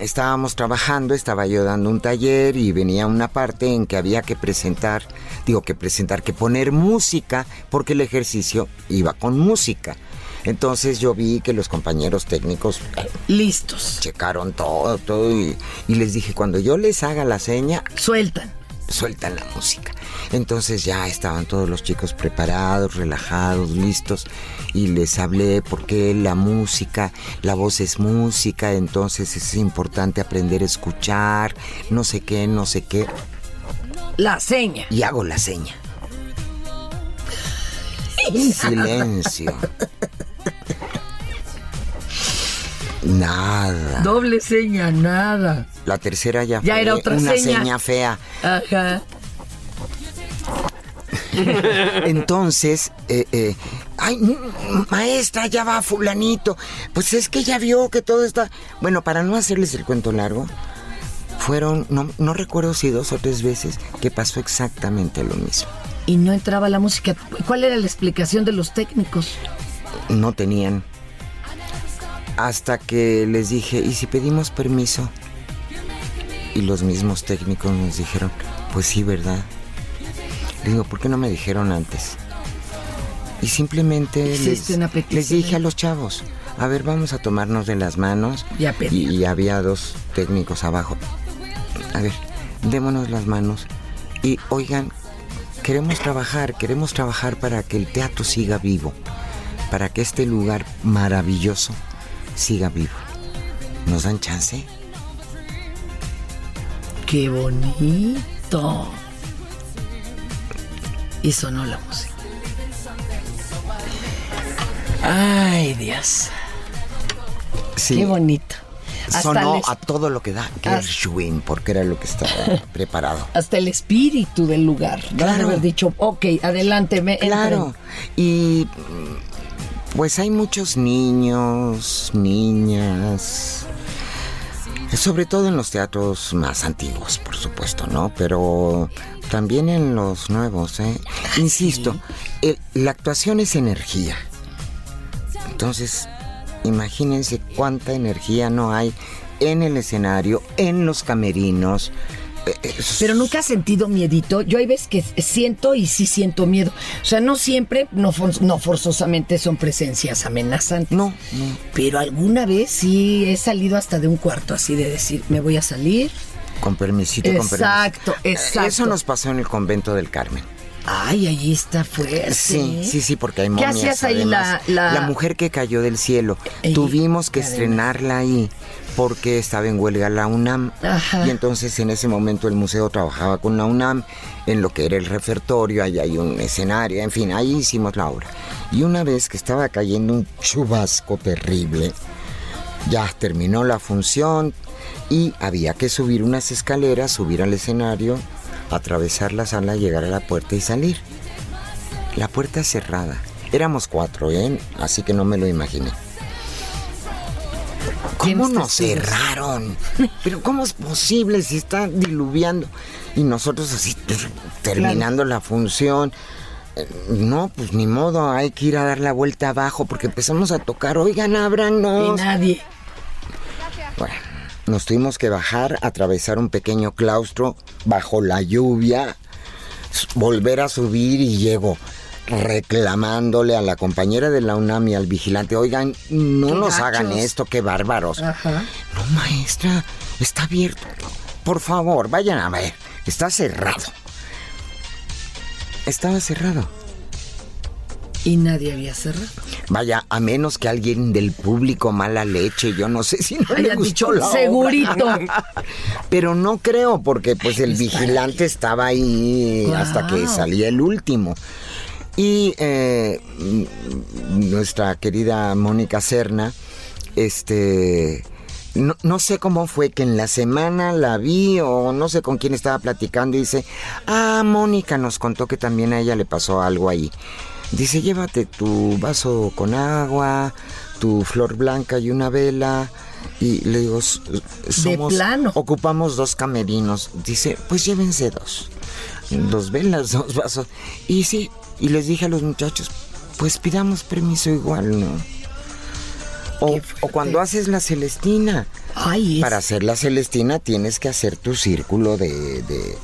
estábamos trabajando, estaba yo dando un taller y venía una parte en que había que presentar, digo que presentar, que poner música, porque el ejercicio iba con música. Entonces yo vi que los compañeros técnicos listos checaron todo, todo y, y les dije cuando yo les haga la seña sueltan, sueltan la música. Entonces ya estaban todos los chicos preparados, relajados, listos y les hablé porque la música, la voz es música, entonces es importante aprender a escuchar, no sé qué, no sé qué. La seña. Y hago la seña. Silencio. Nada. Doble seña, nada. La tercera ya, Ya fue era otra una seña. seña fea. Ajá. [laughs] Entonces, eh, eh, ay, maestra, ya va fulanito. Pues es que ya vio que todo está... Bueno, para no hacerles el cuento largo, fueron, no, no recuerdo si dos o tres veces, que pasó exactamente lo mismo. Y no entraba la música. ¿Cuál era la explicación de los técnicos? No tenían. Hasta que les dije, ¿y si pedimos permiso? Y los mismos técnicos nos dijeron, pues sí, ¿verdad? Le digo, ¿por qué no me dijeron antes? Y simplemente les, dije a los chavos, a ver, vamos a tomarnos de las manos. Y, y había dos técnicos abajo. A ver, démonos las manos. Y oigan, queremos trabajar, queremos trabajar para que el teatro siga vivo, para que este lugar maravilloso siga vivo. ¿Nos dan chance? ¡Qué bonito! Y sonó la música. Ay, Dios. Sí. Qué bonito. Sonó a todo lo que da. Gershwin, porque era lo que estaba [laughs] preparado. Hasta el espíritu del lugar. Claro. Haber dicho, ok, adelante, me Claro. Y pues hay muchos niños, niñas, sobre todo en los teatros más antiguos, por supuesto, ¿no? Pero también en los nuevos, ¿eh? Insisto, el- la actuación es energía. Entonces, imagínense cuánta energía no hay en el escenario, en los camerinos. Eh, eh, Pero nunca has sentido miedito. Yo hay veces que siento y sí siento miedo. O sea, no siempre, no, for- no forzosamente son presencias amenazantes. No, no. Pero alguna vez sí he salido hasta de un cuarto así de decir, me voy a salir. Con permisito, con permiso. Exacto, exacto. Eso nos pasó en el convento del Carmen. Ay, allí está fuerte. Sí, sí, sí, porque hay ¿Qué momias. hacías ahí la- la- mujer que cayó del cielo. Ey, Tuvimos que estrenarla ahí porque estaba en huelga la UNAM. Ajá. Y entonces en ese momento el museo trabajaba con la UNAM en lo que era el repertorio, ahí hay un escenario, en fin, ahí hicimos la obra. Y una vez que estaba cayendo un chubasco terrible, ya terminó la función y había que subir unas escaleras, subir al escenario, atravesar la sala, llegar a la puerta y salir. La puerta cerrada. Éramos cuatro, ¿eh? Así que no me lo imaginé. ¿Cómo nos cerraron? Pero ¿cómo es posible si está diluviando? Y nosotros así terminando la función. Eh, No, pues ni modo, hay que ir a dar la vuelta abajo porque empezamos a tocar, oigan, ábranos. Y nadie. Bueno, nos tuvimos que bajar, atravesar un pequeño claustro bajo la lluvia, volver a subir y llego reclamándole a la compañera de la UNAM y al vigilante, oigan, no nos hagan esto, qué bárbaros. Ajá. No, maestra, está abierto. Por favor, vayan a ver, está cerrado. Estaba cerrado. Y nadie había cerrado. Vaya, a menos que alguien del público mala leche, yo no sé si no le Haya gustó dicho, la obra. "Segurito". [laughs] Pero no creo, porque pues el vigilante estaba ahí hasta que salía el último. Y eh, nuestra querida Mónica Serna, este... No, no sé cómo fue que en la semana la vi o no sé con quién estaba platicando y dice, ah, Mónica nos contó que también a ella le pasó algo ahí. Dice, llévate tu vaso con agua, tu flor blanca y una vela. Y le digo, "S- somos, plano. ocupamos dos camerinos. Dice, pues llévense dos. Dos velas, [laughs] dos vasos. Y sí, y les dije a los muchachos, pues pidamos permiso igual, ¿no? O, o cuando haces la Celestina. Ay, es- Para hacer la Celestina tienes que hacer tu círculo de, de,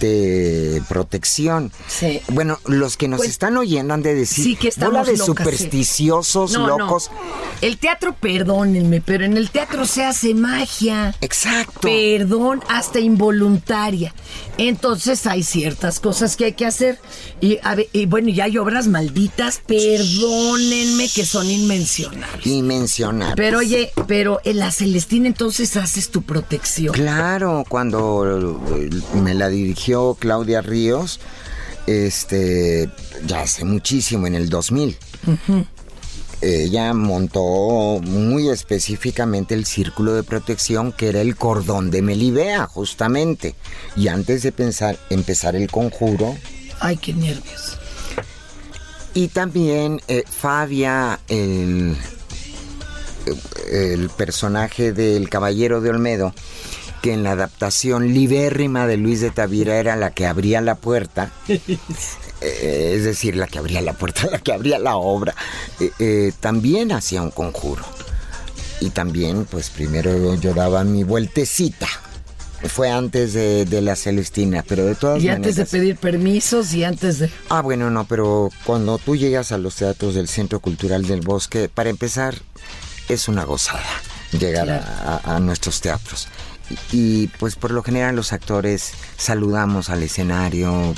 de protección. Sí. Bueno, los que nos Pues, están oyendo han de decir, Sí, que bola de locas, supersticiosos, sí. No, no. locos. El teatro, perdónenme, pero en el teatro se hace magia. Exacto. Perdón, hasta involuntaria. Entonces hay ciertas cosas que hay que hacer. Y, a ver, y bueno, ya hay obras malditas, perdónenme, que son inmencionables. Inmencionables. Pero oye, pero en la Celestina entonces haces tu protección. Claro, cuando eh, me la dirigió Claudia Ríos, este, ya hace muchísimo, en el 2000. Ujú. Ella montó muy específicamente el círculo de protección que era el cordón de Melibea, justamente. Y antes de pensar, empezar el conjuro, Ay, qué nervios. y también eh, Fabia, el, el personaje del Caballero de Olmedo, que en la adaptación libérrima de Luis de Tavira era la que abría la puerta, [laughs] eh, es decir, la que abría la puerta, la que abría la obra, eh, eh, también hacía un conjuro. Y también, pues primero yo daba mi vueltecita. Fue antes de, de la Celestina, pero de todas Y antes de maneras... pedir permisos y antes de... Ah, bueno, no, pero cuando tú llegas a los teatros del Centro Cultural del Bosque, para empezar, es una gozada llegar a nuestros teatros. Y, pues por lo general los actores saludamos al escenario,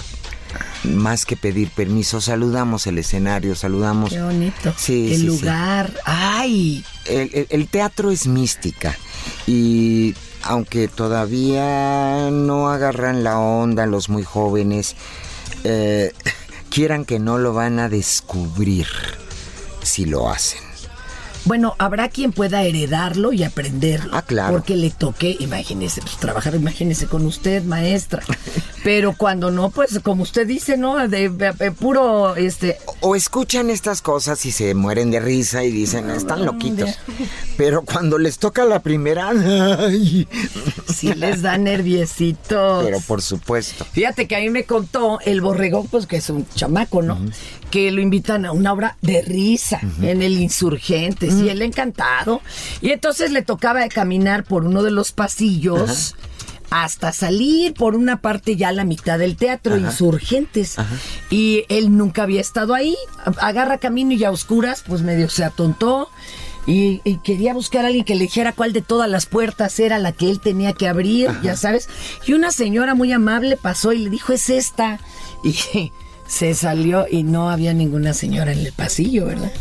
más que pedir permiso, saludamos el escenario, saludamos... Qué bonito. Sí, el sí, sí. lugar. Ay. El, el- el teatro es mística y aunque todavía no agarran la onda los muy jóvenes, eh, [laughs] quieran que no lo van a descubrir si lo hacen. Bueno, habrá quien pueda heredarlo y aprenderlo. Ah, claro. Porque le toque, imagínese, pues trabajar, imagínese con usted, maestra. [laughs] Pero cuando no, pues como usted dice, ¿no? De, de- de puro, este... O escuchan estas cosas y se mueren de risa y dicen, están loquitos. [laughs] Pero cuando les toca la primera, ¡ay! Sí les da nerviecitos. Pero por supuesto. Fíjate que a mí me contó el borregón, pues que es un chamaco, ¿no? Que lo invitan a una obra de risa en el Insurgentes y él encantado. Y entonces le tocaba de caminar por uno de los pasillos hasta salir por una parte ya a la mitad del teatro, Ajá. Insurgentes. Y él nunca había estado ahí. Agarra camino y a oscuras, pues medio se atontó. Y, y quería buscar a alguien que le dijera cuál de todas las puertas era la que él tenía que abrir, ya sabes. Y una señora muy amable pasó y le dijo, es esta. [laughs] Y se salió y no había ninguna señora en el pasillo, ¿verdad?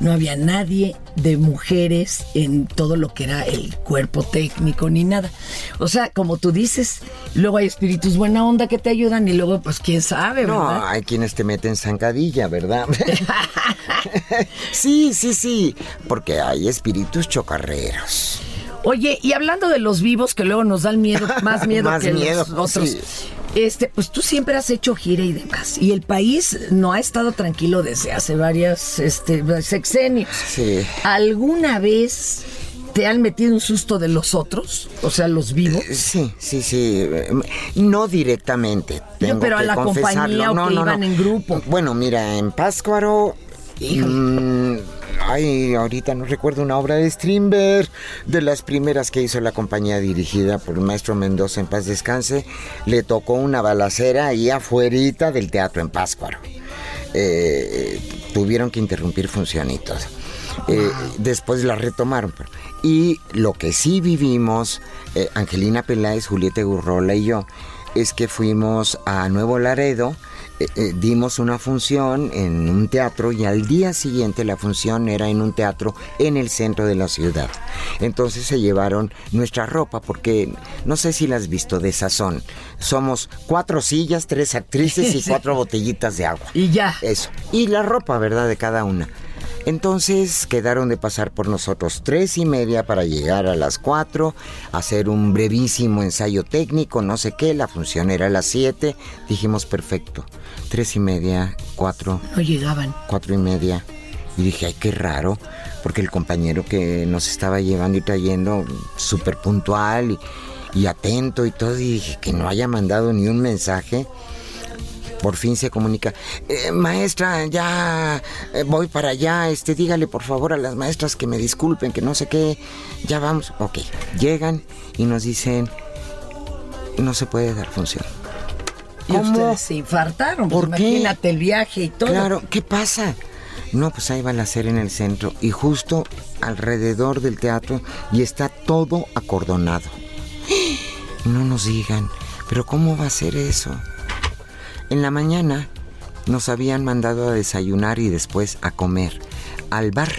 No había nadie de mujeres en todo lo que era el cuerpo técnico ni nada. O sea, como tú dices, luego hay espíritus buena onda que te ayudan y luego, pues quién sabe, No, ¿verdad? hay quienes te meten zancadilla, ¿verdad? [laughs] sí, sí, sí, porque hay espíritus chocarreros. Oye, y hablando de los vivos que luego nos dan miedo, [laughs] más miedo Más que miedo, los otros. sí. Este, pues tú siempre has hecho gira y demás. Y el país no ha estado tranquilo desde hace varias este, sexenios. Sí. ¿Alguna vez te han metido un susto de los otros? O sea, los vivos. Sí, sí, sí. No directamente. Tengo pero a la confesarlo. compañía o no, que no, iban en grupo. Bueno, mira, en Páscuaro. mm, ay, ahorita no recuerdo una obra de Strindberg, de las primeras que hizo la compañía dirigida por el maestro Mendoza en paz descanse, le tocó una balacera ahí afuerita del teatro en Páscuaro. Eh, tuvieron que interrumpir todo. Eh, después la retomaron. Y lo que sí vivimos, eh, Angelina Peláez, Julieta Gurrola y yo, es que fuimos a Nuevo Laredo, eh, eh, dimos una función en un teatro y al día siguiente la función era en un teatro en el centro de la ciudad. Entonces se llevaron nuestra ropa porque no sé si la has visto de sazón. Somos cuatro sillas, tres actrices y [laughs] cuatro botellitas de agua. Y ya. Eso. Y la ropa, ¿verdad? De cada una. Entonces quedaron de pasar por nosotros tres y media para llegar a las cuatro, hacer un brevísimo ensayo técnico, no sé qué, la función era a las siete. Dijimos, perfecto. Tres y media, cuatro, No llegaban. cuatro y media. Y dije, ay, qué raro, porque el compañero que nos estaba llevando y trayendo, súper puntual y, y atento y todo, y dije, que no haya mandado ni un mensaje. Por fin se comunica, "Eh, maestra, ya eh, voy para allá, este, dígale por favor a las maestras que me disculpen, que no sé qué, ya vamos. Ok, llegan y nos dicen, no se puede dar función. Y ustedes se infartaron. pues ¿Por qué? Imagínate el viaje y todo. Claro, ¿qué pasa? No, pues ahí va la serie en el centro y justo alrededor del teatro y está todo acordonado. [gasps] No nos digan, pero ¿cómo va a ser eso? En la mañana nos habían mandado a desayunar y después a comer al bar.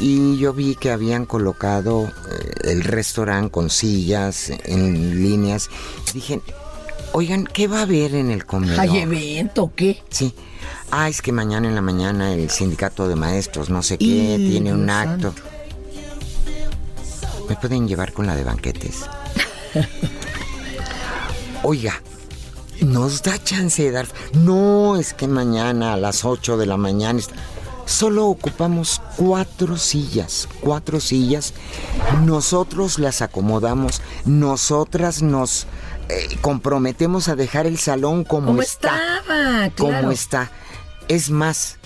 Y yo vi que habían colocado eh, el restaurante con sillas en líneas. Dije, oigan, ¿qué va a haber en el comedor? ¿Hay evento o qué? Sí. Ah, es que mañana en la mañana el sindicato de maestros, no sé qué, Y, tiene un acto. ¿Me pueden llevar con la de banquetes? [laughs] Oiga, nos da chance de dar... No, es que mañana a las 8 de la mañana... Solo ocupamos cuatro sillas, cuatro sillas. Nosotros las acomodamos, nosotras nos eh, comprometemos a dejar el salón como, ¿Cómo está estaba? como está. Es más,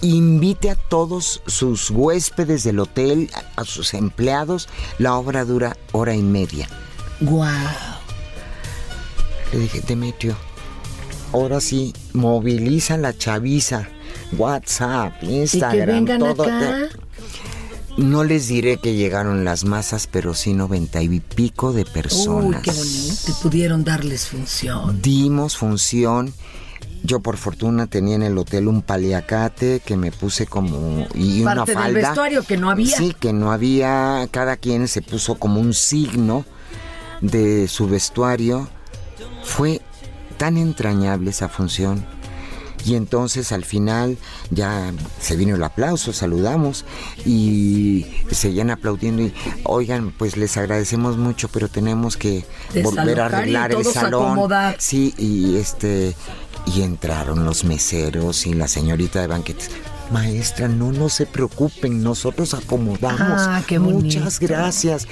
invite a todos sus huéspedes del hotel, a, a sus empleados. La obra dura hora y media. Guau. Le dije, Demetrio, ahora sí, moviliza la chaviza. WhatsApp, Instagram, vengan todo. acá. No les diré que llegaron las masas, pero sí noventa y pico de Uy, personas. qué bonito. Pudieron darles función. Dimos función. Yo por fortuna tenía en el hotel un paliacate que me puse como y una Parte del falda. vestuario que no había. Sí, que no había. Cada quien se puso como un signo de su vestuario. Fue tan entrañable esa función. Y entonces al final ya se vino el aplauso, saludamos y seguían aplaudiendo y oigan, pues les agradecemos mucho, pero tenemos que volver a arreglar el salón. acomodar. Sí, y este y entraron los meseros y la señorita de banquetes. Maestra, no, no se preocupen, nosotros acomodamos. Ah, qué Muchas gracias.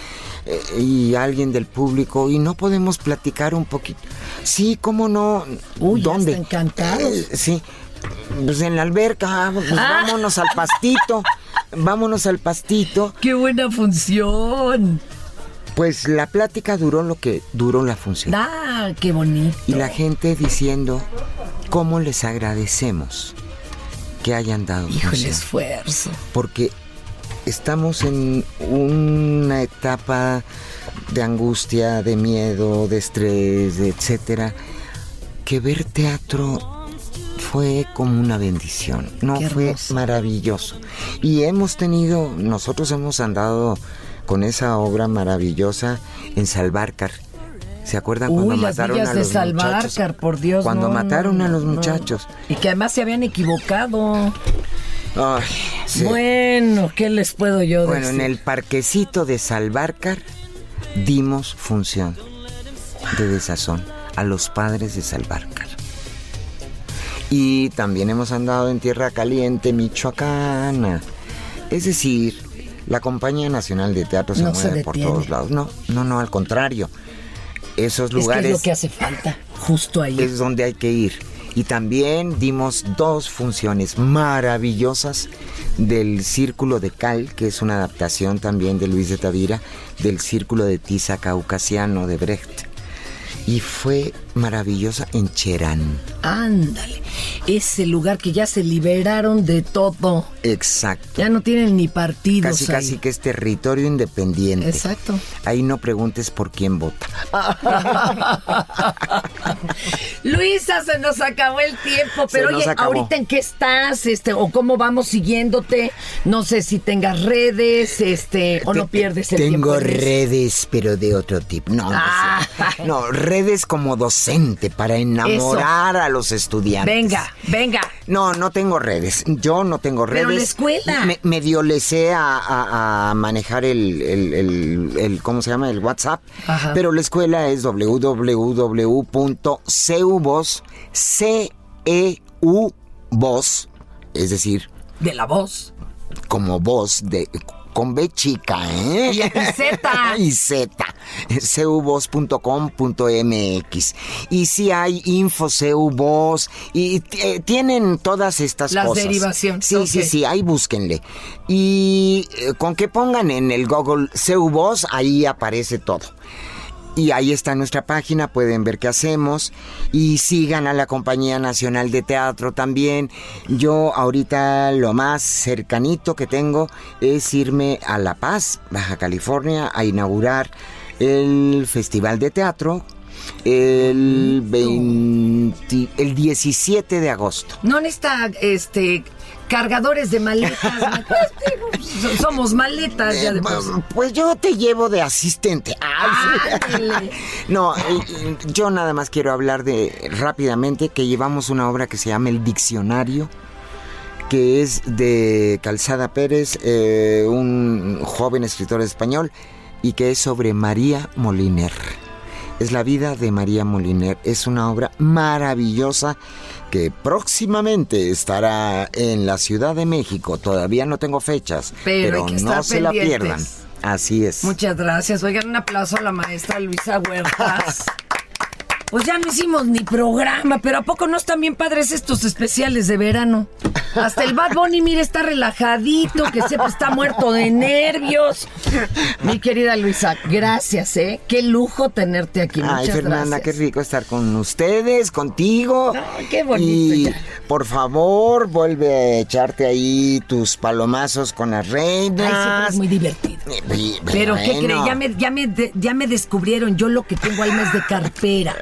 Eh, y alguien del público, y no podemos platicar un poquito. Sí, cómo no. ¿Dónde? encantados. Eh, sí. Pues en la alberca, pues Ah. vámonos al pastito. Vámonos al pastito. ¡Qué buena función! Pues la plática duró lo que duró la función. ¡Ah, qué bonito! Y la gente diciendo cómo les agradecemos que hayan dado Hijo, el esfuerzo. Porque estamos en una etapa de angustia, de miedo, de estrés, de etcétera, que ver teatro fue como una bendición, no fue maravilloso. Y hemos tenido, nosotros hemos andado con esa obra maravillosa en Salvarcar. ¿Se acuerdan cuando las mataron villas a de los Salvarcar, muchachos? por Dios. Cuando no, mataron no, a los no. muchachos. Y que además se habían equivocado. Ay, sí. Bueno, ¿qué les puedo yo Bueno, decir? en el parquecito de Salvarcar dimos función de desazón a los padres de Salvarcar. Y también hemos andado en Tierra Caliente, Michoacana. Es decir, la Compañía Nacional de Teatro se mueve por todos lados. No, no, no, al contrario. Esos Es que lugares es lo que hace falta, justo ahí. es donde hay que ir. Y también dimos dos funciones maravillosas del Círculo de Cal, que es una adaptación también de Luis de Tavira, del Círculo de Tiza Caucasiano de Brecht. Y fue maravillosa en Cherán. Ándale. Ese lugar que ya se liberaron de todo. Exacto. Ya no tienen ni partidos. Casi, ahí. casi que es territorio independiente. Exacto. Ahí no preguntes por quién vota. [laughs] Luisa, se nos acabó el tiempo, pero oye, acabó. ahorita en qué estás, este, o cómo vamos siguiéndote, no sé si tengas redes, este, o no pierdes el tiempo. Tengo redes, pero de otro tipo. No, no, Ah. sé. no, redes como para enamorar a los estudiantes. Venga, venga. No, no tengo redes. Yo no tengo redes. Pero la escuela. Me, medio le sé a, a- a manejar el, el- el- el- ¿cómo se llama? El WhatsApp. Ajá. Pero la escuela es www.ceubos, C-E-U, voz, es decir, De la voz. como voz de con B chica, ¿eh? Y Z. [laughs] y Z. cuvoz.com.mx. Y si hay info CUVOZ y eh, tienen todas estas Las cosas. derivaciones, Sí, sí, sí, ahí búsquenle. Y eh, con que pongan en el Google CUVOZ, ahí aparece todo. Y ahí está nuestra página, pueden ver qué hacemos. Y sigan a la Compañía Nacional de Teatro también. Yo ahorita lo más cercanito que tengo es irme a La Paz, Baja California, a inaugurar el Festival de Teatro el, 20 el 17 de agosto. No necesita este cargadores de maletas. ¿no? [laughs] Somos maletas ya de sí. Pues yo te llevo de asistente. Ay. [laughs] No, yo nada más quiero hablar de rápidamente que llevamos una obra que se llama El Diccionario, que es de Calzada Pérez, eh, un joven escritor español, y que es sobre María Moliner. Es la vida de María Moliner. Es una obra maravillosa que próximamente estará en la Ciudad de México. Todavía no tengo fechas, Pero no se la pierdan. Así es. Muchas gracias. Oigan, un aplauso a la maestra Luisa Huertas. [laughs] Pues ya no hicimos ni programa, pero ¿a poco no están bien padres estos especiales de verano? Hasta el Bad Bunny, mire, está relajadito, que sepa, está muerto de nervios. Mi querida Luisa, gracias, ¿eh? Qué lujo tenerte aquí. Muchas Ay, Fernanda, gracias. qué rico estar con ustedes, contigo. qué bonito, Y ya. por favor, vuelve a echarte ahí tus palomazos con las reinas. Ay, siempre es muy divertido. Y- Pero ¿qué bueno, cree? Ya me, ya, me ya me descubrieron. Yo lo que tengo alma es de carpera.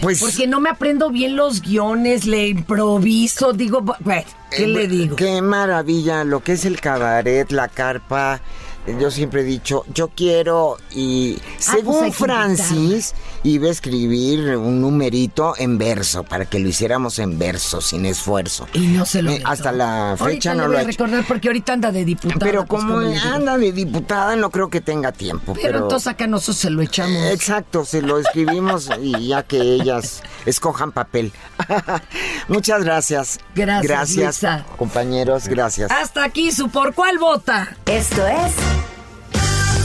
Pues- Porque no me aprendo bien los guiones, le improviso. Digo, bueno, ¿qué eh, le digo? Qué maravilla, lo que es el cabaret, la carpa. Yo siempre he dicho, yo quiero y según pues que Francis iba a escribir un numerito en verso para que lo hiciéramos en verso sin esfuerzo. Y no se lo Eh, hasta la fecha Ahorita no lo voy ha a recordar porque ahorita anda de diputada. Pero pues, como anda de diputada, no creo que tenga tiempo. Pero, Pero, entonces acá nosotros se lo echamos. Exacto, se lo escribimos y ya que ellas escojan papel. [laughs] Muchas gracias. Gracias, compañeros, gracias. Hasta aquí su por cuál vota. Esto es